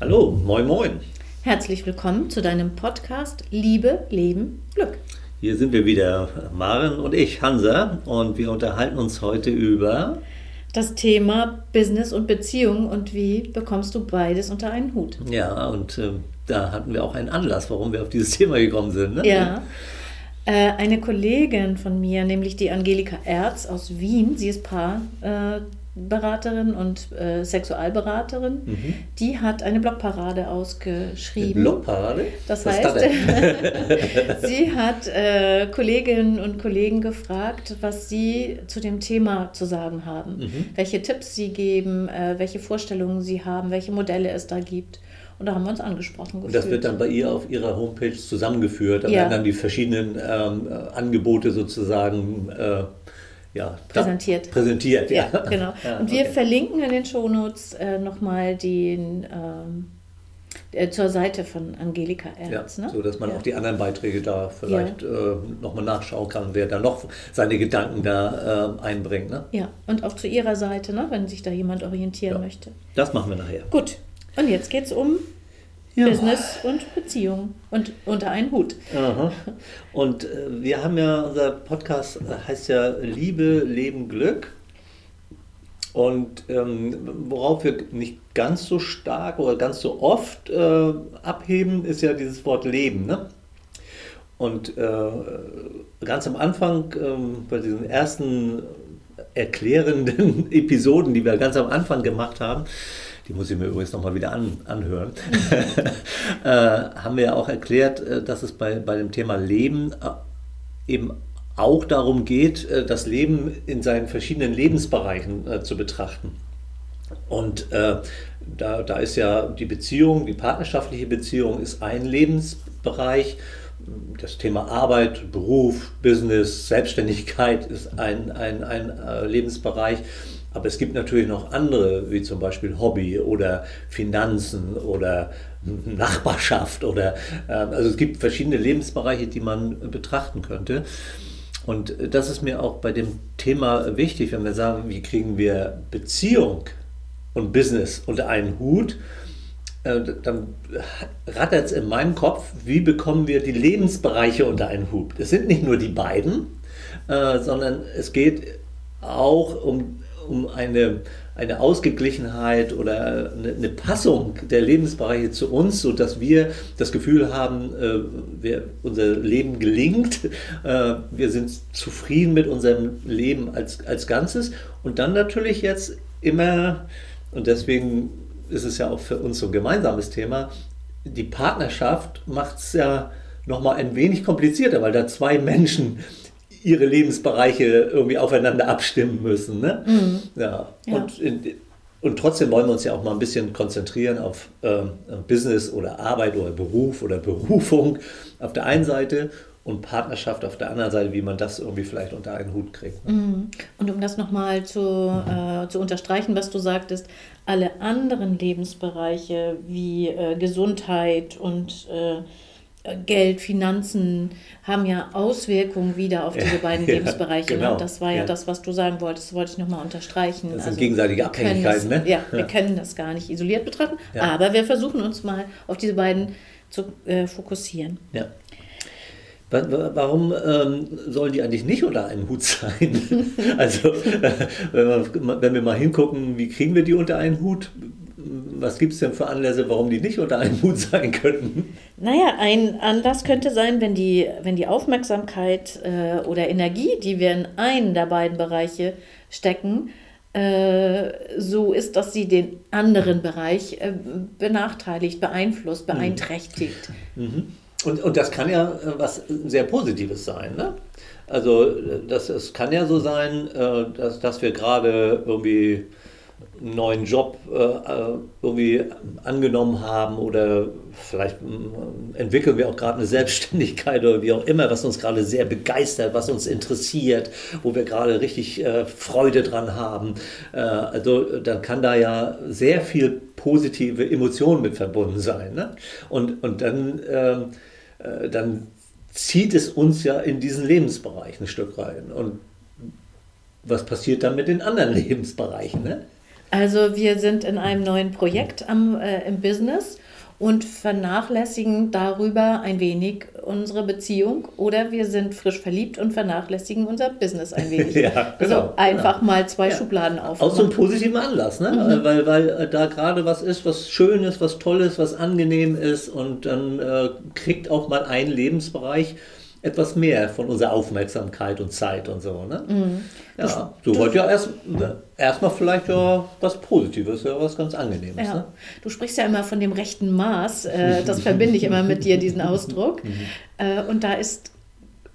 Hallo, moin moin. Herzlich willkommen zu deinem Podcast Liebe, Leben, Glück. Hier sind wir wieder, Maren und ich, Hansa, und wir unterhalten uns heute über das Thema Business und Beziehung und wie bekommst du beides unter einen Hut. Ja, und äh, da hatten wir auch einen Anlass, warum wir auf dieses Thema gekommen sind. Ne? Ja. Äh, eine Kollegin von mir, nämlich die Angelika Erz aus Wien, sie ist Paar. Äh, Beraterin und äh, Sexualberaterin, mhm. die hat eine Blogparade ausgeschrieben. Eine Blogparade? Das Was heißt, sie hat äh, Kolleginnen und Kollegen gefragt, was sie zu dem Thema zu sagen haben, mhm. welche Tipps sie geben, äh, welche Vorstellungen sie haben, welche Modelle es da gibt. Und da haben wir uns angesprochen gefühlt. Und das wird dann bei ihr auf ihrer Homepage zusammengeführt. Da ja. werden dann die verschiedenen ähm, Angebote sozusagen äh, ja, präsentiert. Präsentiert, ja. ja genau. Ja, und wir okay. verlinken in den Shownotes äh, nochmal den ähm, äh, zur Seite von Angelika Ernst. Ja, ne? so dass man auch die anderen Beiträge da vielleicht ja. äh, nochmal nachschauen kann, wer da noch seine Gedanken da äh, einbringt. Ne? Ja, und auch zu ihrer Seite, ne? wenn sich da jemand orientieren möchte. Das machen wir nachher. Gut, und jetzt geht es um ja. Business und Beziehung und unter einen Hut. Aha. Und äh, wir haben ja, unser Podcast heißt ja Liebe, Leben, Glück. Und ähm, worauf wir nicht ganz so stark oder ganz so oft äh, abheben, ist ja dieses Wort Leben. Ne? Und äh, ganz am Anfang, ähm, bei diesen ersten erklärenden Episoden, die wir ganz am Anfang gemacht haben, die muss ich mir übrigens nochmal wieder an, anhören, äh, haben wir ja auch erklärt, äh, dass es bei, bei dem Thema Leben äh, eben auch darum geht, äh, das Leben in seinen verschiedenen Lebensbereichen zu betrachten. Und äh, da, da ist ja die Beziehung, die partnerschaftliche Beziehung ist ein Lebensbereich. Das Thema Arbeit, Beruf, Business, Selbstständigkeit ist ein, ein, ein Lebensbereich. Aber es gibt natürlich noch andere, wie zum Beispiel Hobby oder Finanzen oder Nachbarschaft oder äh, also es gibt verschiedene Lebensbereiche, die man betrachten könnte. Und das ist mir auch bei dem Thema wichtig, wenn wir sagen, wie kriegen wir Beziehung und Business unter einen Hut, äh, dann rattert es in meinem Kopf, wie bekommen wir die Lebensbereiche unter einen Hut. Es sind nicht nur die beiden, äh, sondern es geht auch um um eine, eine Ausgeglichenheit oder eine, eine, Passung der Lebensbereiche zu uns, sodass wir das Gefühl haben, äh, wir, unser Leben gelingt, äh, wir sind zufrieden mit unserem Leben als, als Ganzes. Und dann natürlich jetzt immer, und deswegen ist es ja auch für uns so ein gemeinsames Thema, die Partnerschaft macht es ja nochmal ein wenig komplizierter, weil da zwei Menschen ihre Lebensbereiche irgendwie aufeinander abstimmen müssen. Ne? Mhm. Ja. ja. Und, in, und trotzdem wollen wir uns ja auch mal ein bisschen konzentrieren auf äh, Business oder Arbeit oder Beruf oder Berufung auf der einen Seite und Partnerschaft auf der anderen Seite, wie man das irgendwie vielleicht unter einen Hut kriegt. Ne? Mhm. Und um das nochmal zu, mhm. äh, zu unterstreichen, was du sagtest, alle anderen Lebensbereiche wie äh, Gesundheit und äh, Geld, Finanzen haben ja Auswirkungen wieder auf diese beiden ja, Lebensbereiche. Ne? Genau, ne? Das war ja, ja, das, was du sagen wolltest, das wollte ich nochmal unterstreichen. Das sind also, gegenseitige Abhängigkeiten, das, ne? Ja, wir können das gar nicht isoliert betrachten, aber wir versuchen uns mal auf diese beiden zu äh, fokussieren. Ja. Warum ähm, sollen die eigentlich nicht unter einen Hut sein? also, äh, wenn, wir, wenn wir mal hingucken, wie kriegen wir die unter einen Hut? Was gibt es denn für Anlässe, warum die nicht unter einem Hut sein könnten? Naja, ein Anlass könnte sein, wenn die, wenn die Aufmerksamkeit äh, oder Energie, die wir in einen der beiden Bereiche stecken, äh, so ist, dass sie den anderen Bereich äh, benachteiligt, beeinflusst, mhm. beeinträchtigt. Mhm. Und, und das kann ja äh, was sehr Positives sein. Ne? Also das, es kann ja so sein, dass, dass wir gerade irgendwie einen neuen Job äh, irgendwie angenommen haben oder vielleicht äh, entwickeln wir auch gerade eine Selbstständigkeit oder wie auch immer, was uns gerade sehr begeistert, was uns interessiert, wo wir gerade richtig äh, Freude dran haben. Äh, also dann kann da ja sehr viel positive Emotionen mit verbunden sein. Ne? Und, und dann, ähm, äh, dann zieht es uns ja in diesen Lebensbereich ein Stück rein. Und was passiert dann mit den anderen Lebensbereichen? Ne? Also wir sind in einem neuen Projekt am, äh, im Business und vernachlässigen darüber ein wenig unsere Beziehung oder wir sind frisch verliebt und vernachlässigen unser Business ein wenig. ja, genau, also einfach genau. mal zwei ja. Schubladen auf. Aus so einem positiven Anlass, ne? Mhm. weil, weil äh, da gerade was ist, was Schönes, was Tolles, was angenehm ist und dann äh, kriegt auch mal ein Lebensbereich etwas mehr von unserer Aufmerksamkeit und Zeit und so. Ne? Mhm. Ja, du, so heute ja erst erstmal vielleicht ja was Positives, ja was ganz Angenehmes. Ja. Ne? Du sprichst ja immer von dem rechten Maß, äh, das verbinde ich immer mit dir, diesen Ausdruck. Mhm. Äh, und da ist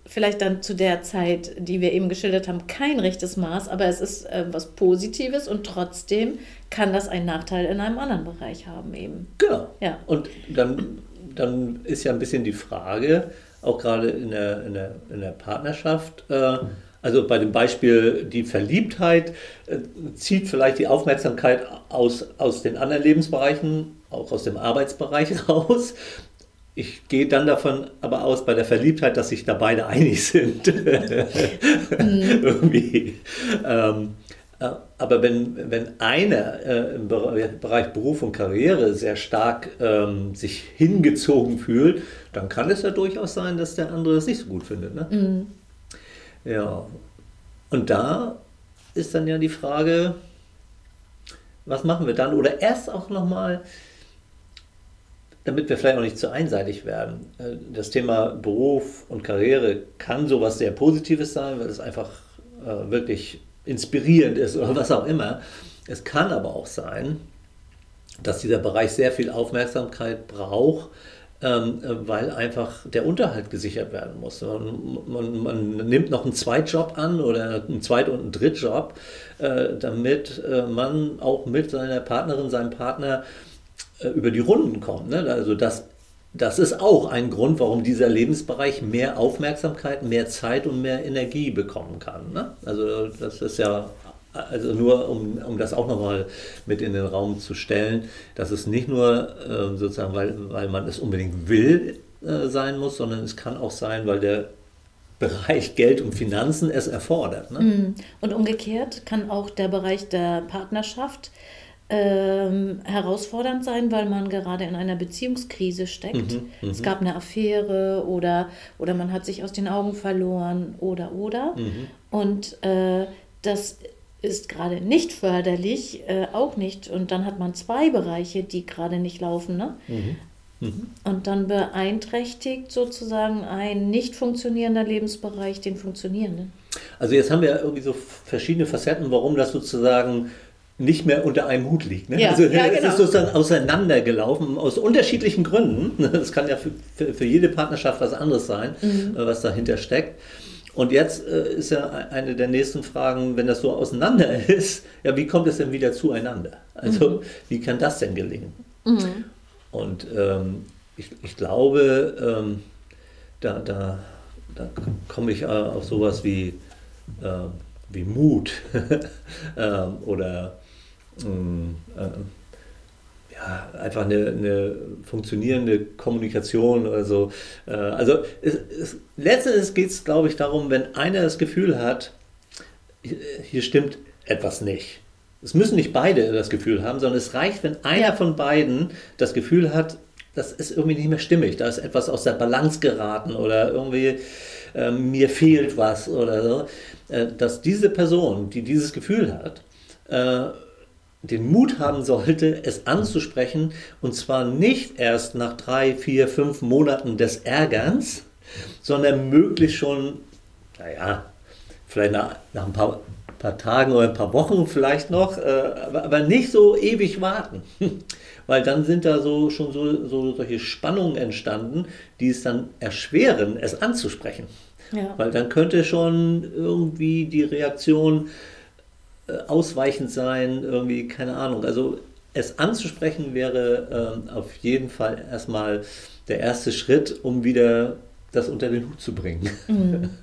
vielleicht dann zu der Zeit, die wir eben geschildert haben, kein rechtes Maß, aber es ist äh, was Positives und trotzdem kann das einen Nachteil in einem anderen Bereich haben eben. Genau. Ja. Und dann, dann ist ja ein bisschen die Frage, auch gerade in der, in der, in der Partnerschaft. Äh, also bei dem Beispiel die Verliebtheit äh, zieht vielleicht die Aufmerksamkeit aus, aus den anderen Lebensbereichen, auch aus dem Arbeitsbereich raus. Ich gehe dann davon aber aus, bei der Verliebtheit, dass sich da beide einig sind. Mhm. Irgendwie. Ähm, äh, aber wenn, wenn einer äh, im Bereich Beruf und Karriere sehr stark ähm, sich hingezogen fühlt, dann kann es ja durchaus sein, dass der andere es nicht so gut findet. Ne? Mhm. Ja. Und da ist dann ja die Frage, was machen wir dann? Oder erst auch nochmal, damit wir vielleicht auch nicht zu einseitig werden. Äh, das Thema Beruf und Karriere kann sowas sehr Positives sein, weil es einfach äh, wirklich inspirierend ist oder was auch immer. Es kann aber auch sein, dass dieser Bereich sehr viel Aufmerksamkeit braucht, ähm, weil einfach der Unterhalt gesichert werden muss. Man, man, man, nimmt noch einen Zweitjob an oder einen Zweit- und einen Drittjob, äh, damit äh, man auch mit seiner Partnerin, seinem Partner äh, über die Runden kommt. Ne? Also das, das ist auch ein Grund, warum dieser Lebensbereich mehr Aufmerksamkeit, mehr Zeit und mehr Energie bekommen kann. Ne? Also das ist ja also nur um, um das auch nochmal mit in den Raum zu stellen, dass es nicht nur äh, sozusagen, weil, weil man es unbedingt will, äh, sein muss, sondern es kann auch sein, weil der Bereich Geld und Finanzen es erfordert. Ne? Mhm. Und umgekehrt kann auch der Bereich der Partnerschaft ähm, herausfordernd sein, weil man gerade in einer Beziehungskrise steckt. Mhm, mhm. es gab eine Affäre oder, oder man hat sich aus den Augen verloren oder oder. Mhm. Und äh, das ist gerade nicht förderlich, äh, auch nicht. Und dann hat man zwei Bereiche, die gerade nicht laufen. Ne? Mhm. Mhm. Und dann beeinträchtigt sozusagen ein nicht funktionierender Lebensbereich den funktionierenden. Also jetzt haben wir irgendwie so verschiedene Facetten, warum das sozusagen nicht mehr unter einem Hut liegt. Ne? Ja, also ja, es genau. ist sozusagen auseinandergelaufen aus unterschiedlichen Gründen. Das kann ja für, für, für jede Partnerschaft was anderes sein, mhm. Äh, was dahinter steckt. Und jetzt äh, ist ja eine der nächsten Fragen, wenn das so auseinander ist, ja, wie kommt es denn wieder zueinander? Also, mhm. wie kann das denn gelingen? Mhm. Und ähm, ich, ich glaube, ähm, da, da, da komme ich auf sowas wie, äh, wie Mut ähm, oder ähm, äh, ja, einfach eine, eine, funktionierende Kommunikation oder so. Äh, also es, es, letztendlich geht es, glaube ich, darum, wenn einer das Gefühl hat, hier stimmt etwas nicht. Es müssen nicht beide das Gefühl haben, sondern es reicht, wenn einer von beiden das Gefühl hat, das ist irgendwie nicht mehr stimmig, da ist etwas aus der Balance geraten oder irgendwie äh, mir fehlt was oder so, äh, dass diese Person, die dieses Gefühl hat, äh, den Mut haben sollte, es anzusprechen und zwar nicht erst nach drei, vier, fünf Monaten des Ärgerns, sondern möglichst schon, naja, vielleicht nach, nach ein paar, paar, Tagen oder ein paar Wochen vielleicht noch, äh, aber, nicht so ewig warten. Weil dann sind da so schon so, so solche Spannungen entstanden, die es dann erschweren, es anzusprechen. Ja. Weil dann könnte schon irgendwie die Reaktion ausweichend sein, irgendwie, keine Ahnung. Also es anzusprechen wäre ähm, auf jeden Fall erstmal der erste Schritt, um wieder das unter den Hut zu bringen. Mhm.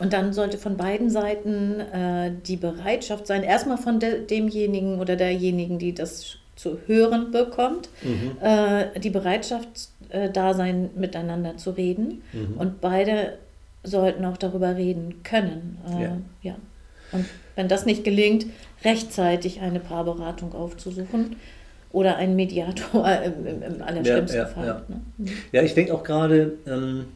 Und dann sollte von beiden Seiten äh, die Bereitschaft sein, erstmal von de demjenigen oder derjenigen, die das zu hören bekommt, mhm. äh, die Bereitschaft äh, da sein, miteinander zu reden. Mhm. Und beide sollten auch darüber reden können. Äh, ja. ja. Und wenn das nicht gelingt, rechtzeitig eine Paarberatung aufzusuchen oder einen Mediator im, im, im allerschlimmsten ja, ja, Fall. Ja, ne? ja ich denke auch gerade, ähm,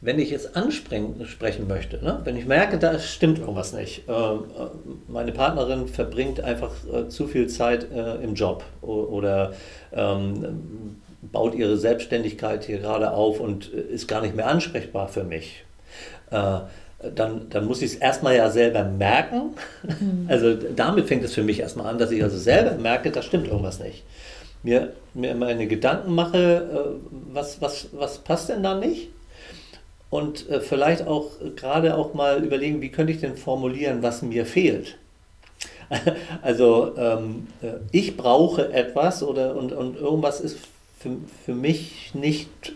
wenn ich jetzt ansprechen möchte, ne? wenn ich merke, da stimmt irgendwas nicht. Ähm, äh, meine Partnerin verbringt einfach äh, zu viel Zeit äh, im Job oder ähm, baut ihre Selbstständigkeit hier gerade auf und äh, ist gar nicht mehr ansprechbar für mich. Äh, dann, dann muss ich es erstmal ja selber merken. Mhm. Also damit fängt es für mich erstmal an, dass ich also selber merke, da stimmt irgendwas nicht. Mir, mir meine Gedanken mache, äh, was, was, was passt denn da nicht? Und äh, vielleicht auch gerade auch mal überlegen, wie könnte ich denn formulieren, was mir fehlt. Also ähm, äh, ich brauche etwas oder und, und irgendwas ist für, für mich nicht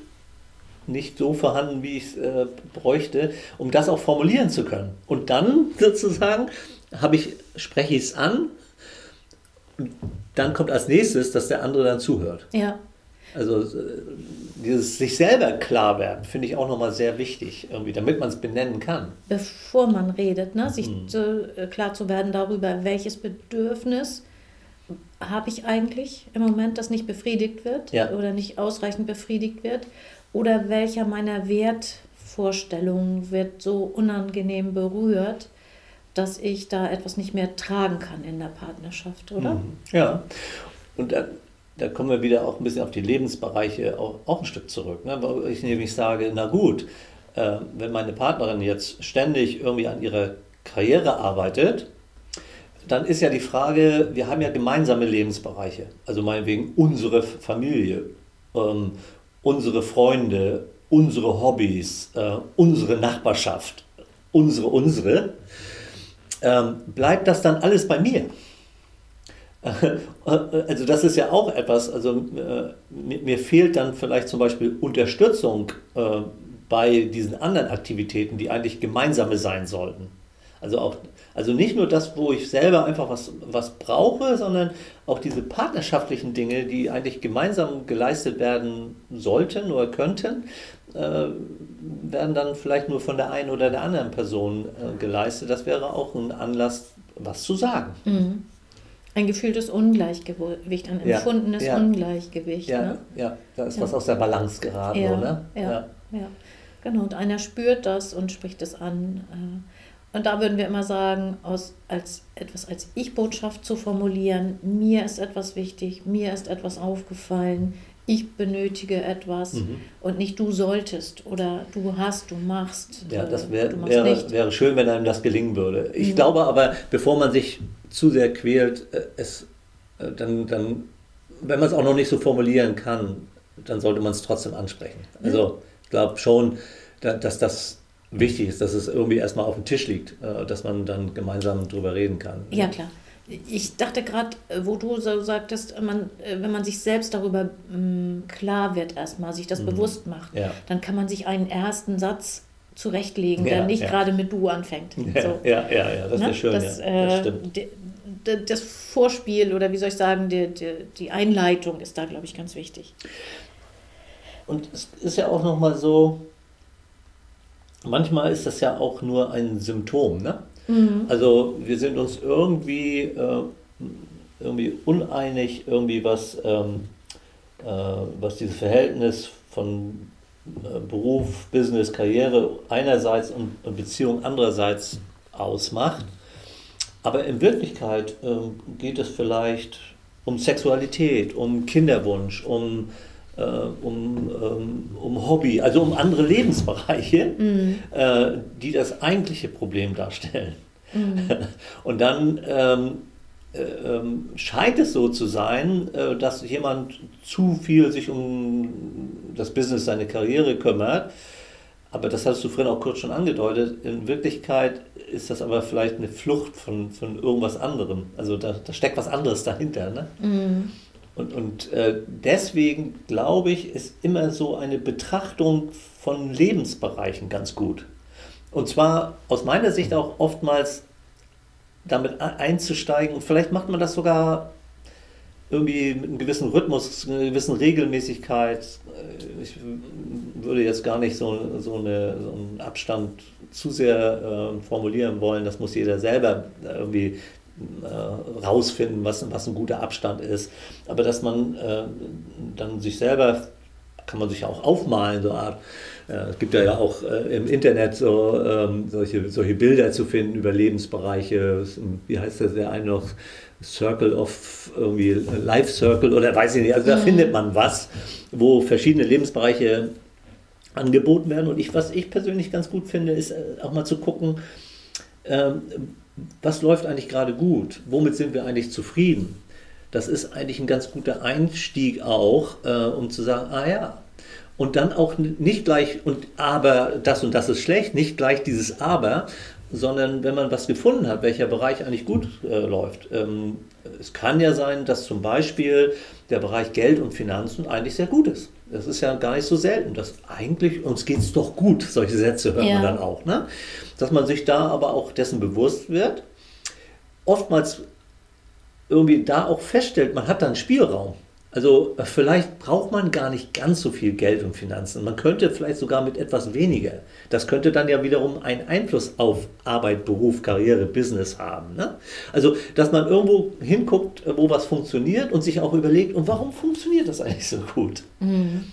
nicht so vorhanden, wie ich es äh, bräuchte, um das auch formulieren zu können. Und dann sozusagen habe ich, spreche ich es an, dann kommt als nächstes, dass der andere dann zuhört. Ja. Also äh, dieses sich selber klar werden, finde ich auch nochmal sehr wichtig, irgendwie, damit man es benennen kann. Bevor man redet, ne? sich hm. zu, äh, klar zu werden darüber, welches Bedürfnis habe ich eigentlich im Moment, das nicht befriedigt wird ja. oder nicht ausreichend befriedigt wird oder welcher meiner Wertvorstellungen wird so unangenehm berührt, dass ich da etwas nicht mehr tragen kann in der Partnerschaft, oder? Mhm. Ja, und da, da, kommen wir wieder auch ein bisschen auf die Lebensbereiche auch, auch ein Stück zurück. Ne? Weil ich nämlich sage, na gut, äh, wenn meine Partnerin jetzt ständig irgendwie an ihrer Karriere arbeitet, dann ist ja die Frage, wir haben ja gemeinsame Lebensbereiche, also meinetwegen unsere Familie, ähm, unsere Freunde, unsere Hobbys, äh, unsere Nachbarschaft, unsere, unsere, ähm, bleibt das dann alles bei mir? Also das ist ja auch etwas, also äh, mir, fehlt dann vielleicht zum Beispiel Unterstützung äh, bei diesen anderen Aktivitäten, die eigentlich gemeinsame sein sollten. Also auch also nicht nur das, wo ich selber einfach was, was brauche, sondern auch diese partnerschaftlichen Dinge, die eigentlich gemeinsam geleistet werden sollten oder könnten, äh, werden dann vielleicht nur von der einen oder der anderen Person äh, geleistet. Das wäre auch ein Anlass, was zu sagen. Mhm. Ein gefühltes Ungleichgewicht, ein empfundenes ja, ja. Ungleichgewicht. Ja, ne? ja, da ist ja. was aus der Balance geraten. Oder? Ja, ja. ja, genau. Und einer spürt das und spricht es an. Äh, und da würden wir immer sagen, aus, als etwas als Ich-Botschaft zu formulieren, mir ist etwas wichtig, mir ist etwas aufgefallen, ich benötige etwas mhm. und nicht du solltest oder du hast, du machst. Ja, das wär, wäre, wäre schön, wenn einem das gelingen würde. Ich mhm. glaube aber, bevor man sich zu sehr quält, äh, es, äh, dann, dann, wenn man es auch noch nicht so formulieren kann, dann sollte man es trotzdem ansprechen. Also ich glaube schon, dass das wichtig ist, dass es irgendwie erstmal auf dem Tisch liegt, äh, dass man dann gemeinsam drüber reden kann. Ja, klar. Ich dachte gerade, äh, wo du so sagtest, man, äh, wenn man sich selbst darüber mm, klar wird, erstmal sich das mhm. bewusst macht, ja. dann kann man sich einen ersten Satz zurechtlegen, ja, der nicht ja. gerade mit du anfängt. Ja, so. ja, ja, ja, das wäre schön. Das, das stimmt. Das Vorspiel oder wie soll ich sagen, die, die, die Einleitung ist da, glaube ich, ganz wichtig. Und es ist ja auch nochmal so, manchmal ist das ja auch nur ein Symptom. Ne? Mhm. Also wir sind uns irgendwie, äh, irgendwie uneinig, irgendwie was, ähm, äh, was dieses Verhältnis von äh, Beruf, Business, Karriere einerseits und Beziehung andererseits ausmacht. Aber in Wirklichkeit ähm, geht es vielleicht um Sexualität, um Kinderwunsch, um äh, um, ähm, um Hobby, also um andere Lebensbereiche, mhm. äh, die das eigentliche Problem darstellen. Mhm. Und dann ähm, äh, ähm, scheint es so zu sein, äh, dass jemand zu viel sich um das Business, seine Karriere kümmert. Aber das hast du vorhin auch kurz schon angedeutet. In Wirklichkeit ist das aber vielleicht eine Flucht von, von irgendwas anderem. Also da, da steckt was anderes dahinter. Ne? Mhm. Und, und äh, deswegen glaube ich, ist immer so eine Betrachtung von Lebensbereichen ganz gut. Und zwar aus meiner Sicht auch oftmals damit einzusteigen. Und vielleicht macht man das sogar irgendwie mit einem gewissen Rhythmus, einer gewissen Regelmäßigkeit. Äh, ich würde jetzt gar nicht so, so, eine, so einen Abstand zu sehr äh, formulieren wollen. Das muss jeder selber irgendwie äh, rausfinden, was, was ein guter Abstand ist. Aber dass man äh, dann sich selber, kann man sich auch aufmalen, so eine Art. Äh, es gibt ja auch äh, im Internet so, ähm, solche, solche Bilder zu finden über Lebensbereiche. Wie heißt das der eine noch? Circle of irgendwie Life Circle oder weiß ich nicht. Also da mhm. findet man was, wo verschiedene Lebensbereiche angeboten werden. Und ich, was ich persönlich ganz gut finde, ist äh, auch mal zu gucken, ähm, was läuft eigentlich gerade gut? Womit sind wir eigentlich zufrieden? Das ist eigentlich ein ganz guter Einstieg auch, äh, um zu sagen, ah ja, und dann auch nicht gleich, und aber das und das ist schlecht, nicht gleich dieses aber, sondern wenn man was gefunden hat, welcher Bereich eigentlich gut äh, läuft. Ähm, es kann ja sein, dass zum Beispiel der Bereich Geld und Finanzen eigentlich sehr gut ist. Das ist ja gar nicht so selten. Dass eigentlich, uns geht es doch gut, solche Sätze hört ja. man dann auch. Ne? Dass man sich da aber auch dessen bewusst wird. Oftmals irgendwie da auch feststellt, man hat da einen Spielraum. Also äh, vielleicht braucht man gar nicht ganz so viel Geld und Finanzen. Man könnte vielleicht sogar mit etwas weniger. Das könnte dann ja wiederum einen Einfluss auf Arbeit, Beruf, Karriere, Business haben. Ne? Also, dass man irgendwo hinguckt, äh, wo was funktioniert und sich auch überlegt, und warum funktioniert das eigentlich so gut? Mhm.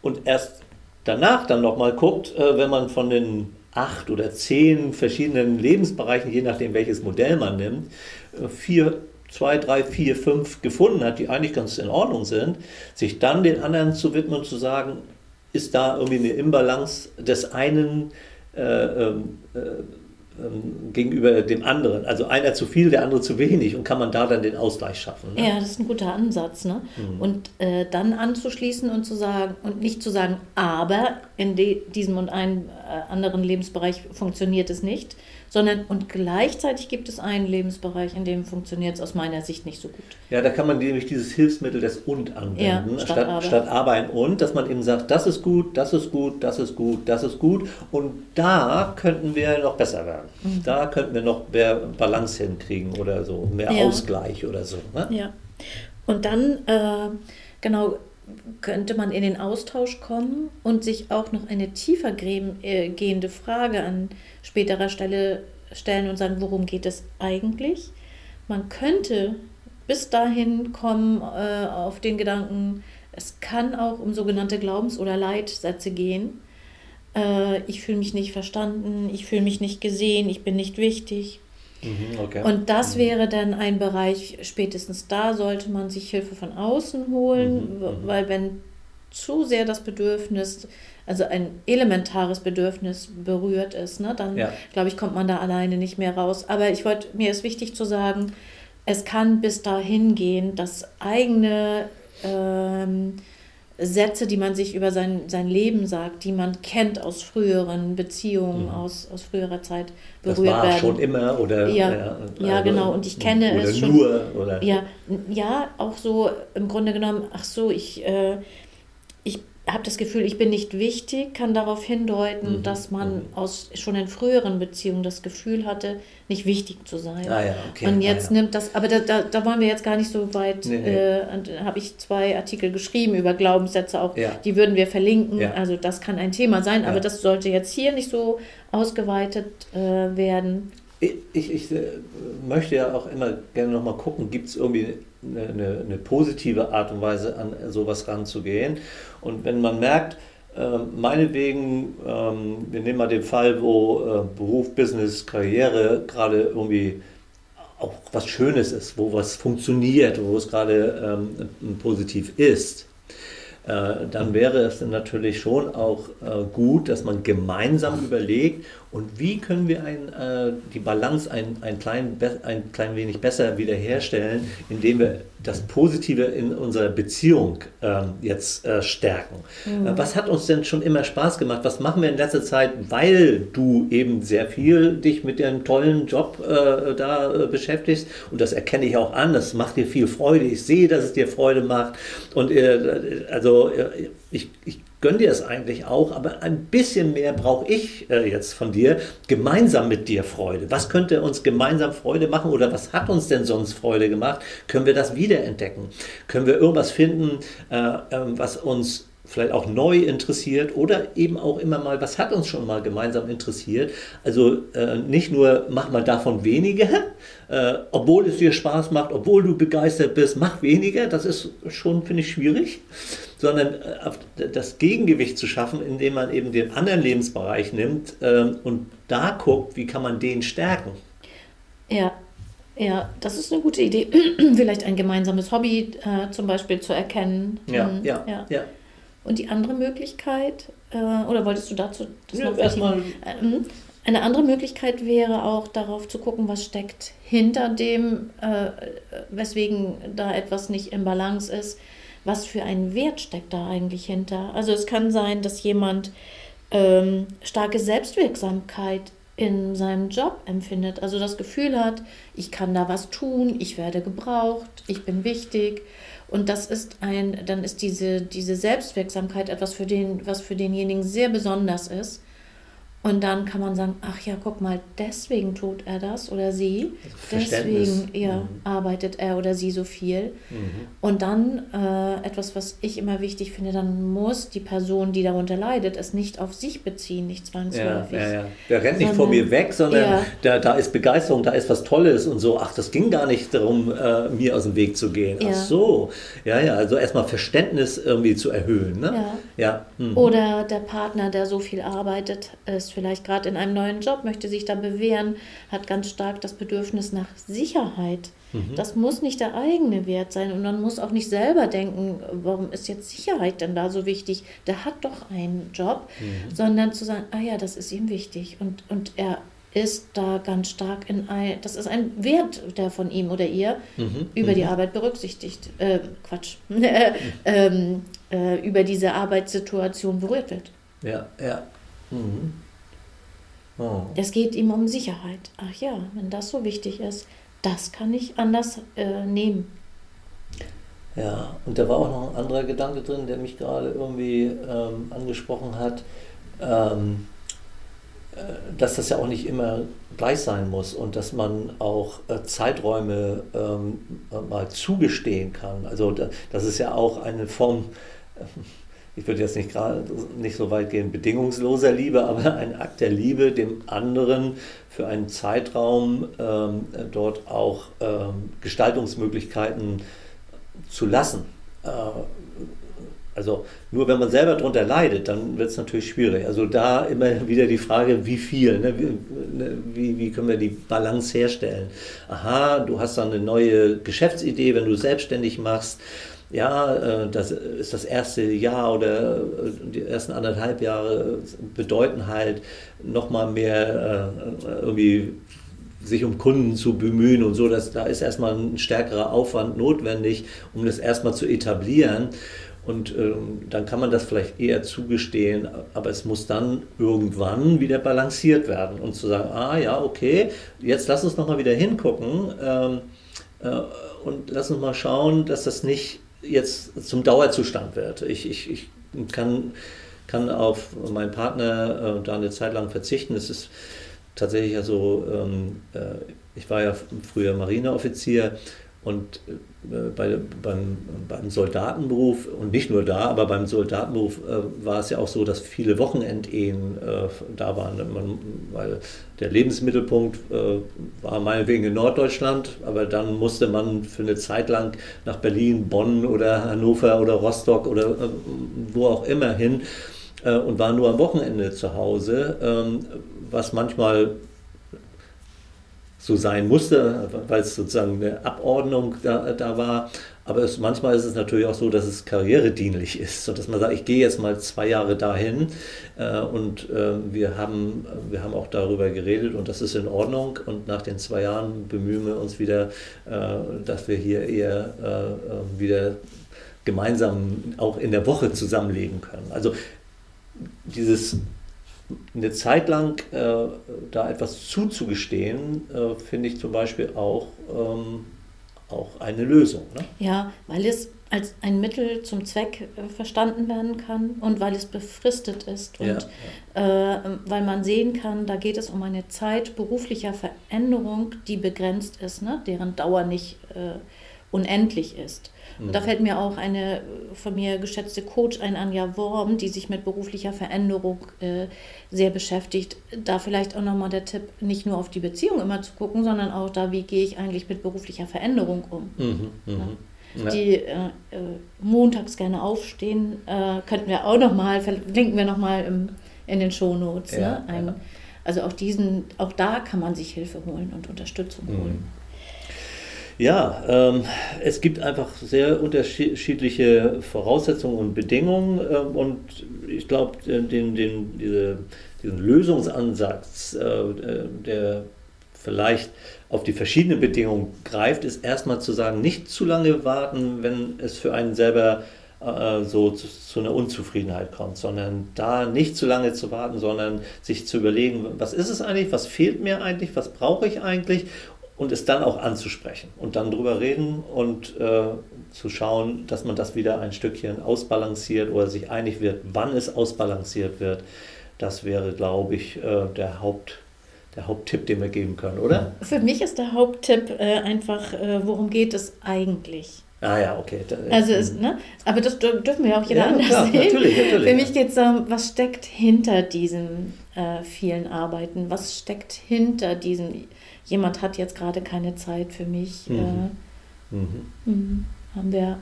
Und erst danach dann nochmal guckt, äh, wenn man von den acht oder zehn verschiedenen Lebensbereichen, je nachdem welches Modell man nimmt, vier zwei, drei, vier, fünf gefunden hat, die eigentlich ganz in Ordnung sind, sich dann den anderen zu widmen und zu sagen, ist da irgendwie eine Imbalance des einen äh, ähm, äh, ähm, gegenüber dem anderen. Also einer zu viel, der andere zu wenig und kann man da dann den Ausgleich schaffen. Ne? Ja, das ist ein guter Ansatz. Ne? Mhm. Und äh, dann anzuschließen und zu sagen, und nicht zu sagen, aber in diesem und einem anderen Lebensbereich funktioniert es nicht, sondern und gleichzeitig gibt es einen Lebensbereich, in dem funktioniert es aus meiner Sicht nicht so gut. Ja, da kann man nämlich dieses Hilfsmittel des Und anwenden, ja, statt, statt, aber. statt aber ein Und, dass man eben sagt, das ist gut, das ist gut, das ist gut, das ist gut und da könnten wir noch besser werden. Mhm. Da könnten wir noch mehr Balance hinkriegen oder so, mehr ja. Ausgleich oder so. Ne? Ja. Und dann, äh, genau, könnte man in den Austausch kommen und sich auch noch eine tiefer äh, gehende Frage an späterer Stelle stellen und sagen, worum geht es eigentlich? Man könnte bis dahin kommen äh, auf den Gedanken, es kann auch um sogenannte Glaubens- oder Leitsätze gehen. Äh, ich fühle mich nicht verstanden, ich fühle mich nicht gesehen, ich bin nicht wichtig. Mhm, okay. Und das mhm. wäre dann ein Bereich, spätestens da sollte man sich Hilfe von außen holen, mhm, mhm. weil wenn zu sehr das Bedürfnis, also ein elementares Bedürfnis berührt ist, ne, dann ja. glaube ich, kommt man da alleine nicht mehr raus. Aber ich wollte, mir ist wichtig zu sagen, es kann bis dahin gehen, dass eigene ähm, Sätze, die man sich über sein, sein Leben sagt, die man kennt aus früheren Beziehungen, mhm. aus, aus früherer Zeit berührt das war werden. schon immer oder ja, ja, ja also, genau. Und ich kenne es schon. nur oder? Ja ja auch so im Grunde genommen ach so ich äh, ich habe das Gefühl, ich bin nicht wichtig, kann darauf hindeuten, mhm. dass man mhm. aus schon in früheren Beziehungen das Gefühl hatte, nicht wichtig zu sein. Ah, ja, okay. Und jetzt ah, ja. nimmt das, aber da, da, da wollen wir jetzt gar nicht so weit, nee, nee. äh, habe ich zwei Artikel geschrieben über Glaubenssätze auch, ja. die würden wir verlinken. Also das kann ein Thema sein, aber das sollte jetzt hier nicht so ausgeweitet äh, werden. Ich, ich, ich äh, möchte ja auch immer gerne nochmal gucken, gibt es irgendwie eine, eine, positive Art und Weise an sowas ranzugehen. Und wenn man merkt, äh, meinetwegen, ähm, wir nehmen mal den Fall, wo äh, Beruf, Business, Karriere gerade irgendwie auch was Schönes ist, wo was funktioniert, wo es gerade ähm, positiv ist, äh, dann wäre es natürlich schon auch äh, gut, dass man gemeinsam überlegt, und wie können wir ein, äh, die Balance ein, ein, klein, ein klein wenig besser wiederherstellen, indem wir das Positive in unserer Beziehung ähm, jetzt äh, stärken. Mhm. Äh, was hat uns denn schon immer Spaß gemacht? Was machen wir in letzter Zeit, weil du eben sehr viel dich mit dem tollen Job äh, da äh, beschäftigst? Und das erkenne ich auch an. Das macht dir viel Freude. Ich sehe, dass es dir Freude macht. Und äh, also ich, ich gönne dir es eigentlich auch, aber ein bisschen mehr brauche ich äh, jetzt von dir, gemeinsam mit dir Freude. Was könnte uns gemeinsam Freude machen oder was hat uns denn sonst Freude gemacht? Können wir das wiederentdecken? Können wir irgendwas finden, äh, äh, was uns vielleicht auch neu interessiert oder eben auch immer mal, was hat uns schon mal gemeinsam interessiert. Also äh, nicht nur mach mal davon weniger, äh, obwohl es dir Spaß macht, obwohl du begeistert bist, mach weniger, das ist schon, finde ich, schwierig, sondern äh, das Gegengewicht zu schaffen, indem man eben den anderen Lebensbereich nimmt äh, und da guckt, wie kann man den stärken. Ja, ja, das ist eine gute Idee. Vielleicht ein gemeinsames Hobby äh, zum Beispiel zu erkennen. Ja, hm, ja, ja, ja. Und die andere Möglichkeit, äh, oder wolltest du dazu das ja, noch erstmal? Äh, hm? Eine andere Möglichkeit wäre auch darauf zu gucken, was steckt hinter dem, äh, weswegen da etwas nicht im Balance ist. Was für ein Wert steckt da eigentlich hinter? Also es kann sein, dass jemand ähm, starke Selbstwirksamkeit in seinem Job empfindet. Also das Gefühl hat, ich kann da was tun, ich werde gebraucht, ich bin wichtig. Und das ist ein, dann ist diese, diese Selbstwirksamkeit etwas für den, was für denjenigen sehr besonders ist. Und dann kann man sagen, ach ja, guck mal, deswegen tut er das oder sie, also deswegen ja, mhm. arbeitet er oder sie so viel. Mhm. Und dann äh, etwas, was ich immer wichtig finde, dann muss die Person, die darunter leidet, es nicht auf sich beziehen, nicht zwangsläufig. Ja, ja, ja. Der rennt nicht vor mir weg, sondern ja. da, da ist Begeisterung, da ist was Tolles und so. Ach, das ging gar nicht darum, äh, mir aus dem Weg zu gehen. Ach so, ja, ja, also erstmal Verständnis irgendwie zu erhöhen. Ne? Ja. ja. Mhm. Oder der Partner, der so viel arbeitet, ist ist vielleicht gerade in einem neuen Job, möchte sich da bewähren, hat ganz stark das Bedürfnis nach Sicherheit. Mhm. Das muss nicht der eigene Wert sein und man muss auch nicht selber denken, warum ist jetzt Sicherheit denn da so wichtig? Der hat doch einen Job, mhm. sondern zu sagen, ah ja, das ist ihm wichtig und, und er ist da ganz stark in ein, das ist ein Wert, der von ihm oder ihr mhm. über die mhm. Arbeit berücksichtigt, äh, Quatsch, ähm, äh, über diese Arbeitssituation berührt wird. Ja, ja. Mhm. Oh. Es geht ihm um Sicherheit. Ach ja, wenn das so wichtig ist, das kann ich anders äh, nehmen. Ja, und da war auch noch ein anderer Gedanke drin, der mich gerade irgendwie ähm, angesprochen hat, ähm, äh, dass das ja auch nicht immer gleich sein muss und dass man auch äh, Zeiträume ähm, mal zugestehen kann. Also da, das ist ja auch eine Form, ich würde jetzt nicht gerade nicht so weit gehen, bedingungsloser Liebe, aber ein Akt der Liebe dem anderen für einen Zeitraum ähm, dort auch ähm, Gestaltungsmöglichkeiten zu lassen. Äh, also nur wenn man selber darunter leidet, dann wird es natürlich schwierig. Also da immer wieder die Frage, wie viel, ne? Wie, ne, wie, wie, können wir die Balance herstellen? Aha, du hast dann eine neue Geschäftsidee, wenn du selbstständig machst ja, äh, das ist das erste Jahr oder äh, die ersten anderthalb Jahre bedeuten halt nochmal mehr äh, irgendwie sich um Kunden zu bemühen und so, dass da ist erstmal ein stärkerer Aufwand notwendig, um das erstmal zu etablieren. Und ähm, dann kann man das vielleicht eher zugestehen, aber es muss dann irgendwann wieder balanciert werden und zu sagen, ah ja, okay, jetzt lass uns nochmal wieder hingucken ähm, äh, und lass uns mal schauen, dass das nicht jetzt zum Dauerzustand wird. Ich, ich, ich kann, kann auf meinen Partner äh, da eine Zeit lang verzichten. Es ist tatsächlich ja so, ähm, äh, ich war ja früher Marineoffizier und äh, bei, beim, beim Soldatenberuf und nicht nur da, aber beim Soldatenberuf äh, war es ja auch so, dass viele Wochenendehen äh, da waren, Man, weil der Lebensmittelpunkt äh, war meinetwegen in Norddeutschland, aber dann musste man für eine Zeit lang nach Berlin, Bonn oder Hannover oder Rostock oder äh, wo auch immer hin äh, und war nur am Wochenende zu Hause, ähm, was manchmal so sein musste, weil es sozusagen eine Abordnung da, da war. Aber es, manchmal ist es natürlich auch so, dass es karrieredienlich ist, so dass man sagt, ich gehe jetzt mal zwei Jahre dahin äh, und äh, wir, haben, wir haben auch darüber geredet und das ist in Ordnung und nach den zwei Jahren bemühen wir uns wieder, äh, dass wir hier eher äh, wieder gemeinsam auch in der Woche zusammenleben können. Also dieses eine Zeit lang äh, da etwas zuzugestehen, äh, finde ich zum Beispiel auch, ähm, auch eine Lösung. Ne? Ja, weil es als ein Mittel zum Zweck äh, verstanden werden kann und weil es befristet ist und ja, ja. Äh, weil man sehen kann, da geht es um eine Zeit beruflicher Veränderung, die begrenzt ist, ne? deren Dauer nicht äh, unendlich ist. Und da fällt mir auch eine von mir geschätzte Coach ein, Anja Worm, die sich mit beruflicher Veränderung äh, sehr beschäftigt. Da vielleicht auch nochmal der Tipp, nicht nur auf die Beziehung immer zu gucken, sondern auch da, wie gehe ich eigentlich mit beruflicher Veränderung um. Mhm, ja. Ja. Die äh, äh, montags gerne aufstehen, äh, könnten wir auch nochmal, verlinken wir nochmal in den Shownotes. Ja, ne? also auch diesen, auch da kann man sich Hilfe holen und Unterstützung mhm. holen. Ja, ähm, es gibt einfach sehr unterschiedliche Voraussetzungen und Bedingungen ähm, und ich glaube, den, den, diese, diesen Lösungsansatz, äh, der vielleicht auf die verschiedenen Bedingungen greift, ist erstmal zu sagen, nicht zu lange warten, wenn es für einen selber äh, so zu, zu, einer Unzufriedenheit kommt, sondern da nicht zu lange zu warten, sondern sich zu überlegen, was ist es eigentlich, was fehlt mir eigentlich, was brauche ich eigentlich und es dann auch anzusprechen und dann drüber reden und äh, zu schauen, dass man das wieder ein Stückchen ausbalanciert oder sich einig wird, wann es ausbalanciert wird. Das wäre, glaube ich, äh, der Haupt der Haupttipp, den wir geben können, oder? Für mich ist der Haupttipp äh, einfach, äh, worum geht es eigentlich? Ah ja, okay. Also ist, mhm. ne? Aber das dürfen wir ja auch jeder ja, anders klar, sehen. Natürlich, natürlich, Für mich geht es darum, was steckt hinter diesen äh, vielen Arbeiten? Was steckt hinter diesen jemand hat jetzt gerade keine Zeit für mich. Mhm. Äh, mhm. Haben wir,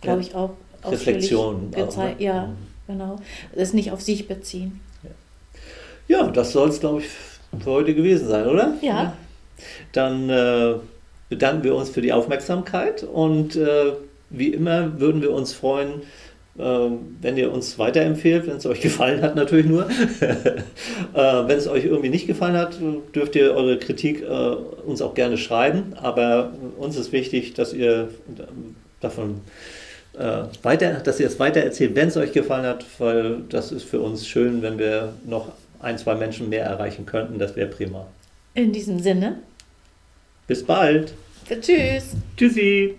glaube ich, auch Reflexion gezeigt. Ne? Ja, mhm. genau. Das nicht auf sich beziehen. Ja, ja das soll es, glaube ich, für heute gewesen sein, oder? Ja. Dann äh, bedanken wir uns für die Aufmerksamkeit und äh, wie immer würden wir uns freuen, wenn ihr uns weiterempfehlt, wenn es euch gefallen hat natürlich nur. Äh, wenn es euch irgendwie nicht gefallen hat, dürft ihr eure Kritik äh, uns auch gerne schreiben. Aber uns ist wichtig, dass ihr davon äh, weiter, dass ihr es weiter erzählt, wenn es euch gefallen hat, weil das ist für uns schön, wenn wir noch ein, zwei Menschen mehr erreichen könnten. Das wäre prima. In diesem Sinne. Bis bald. Tschüss. Tschüssi.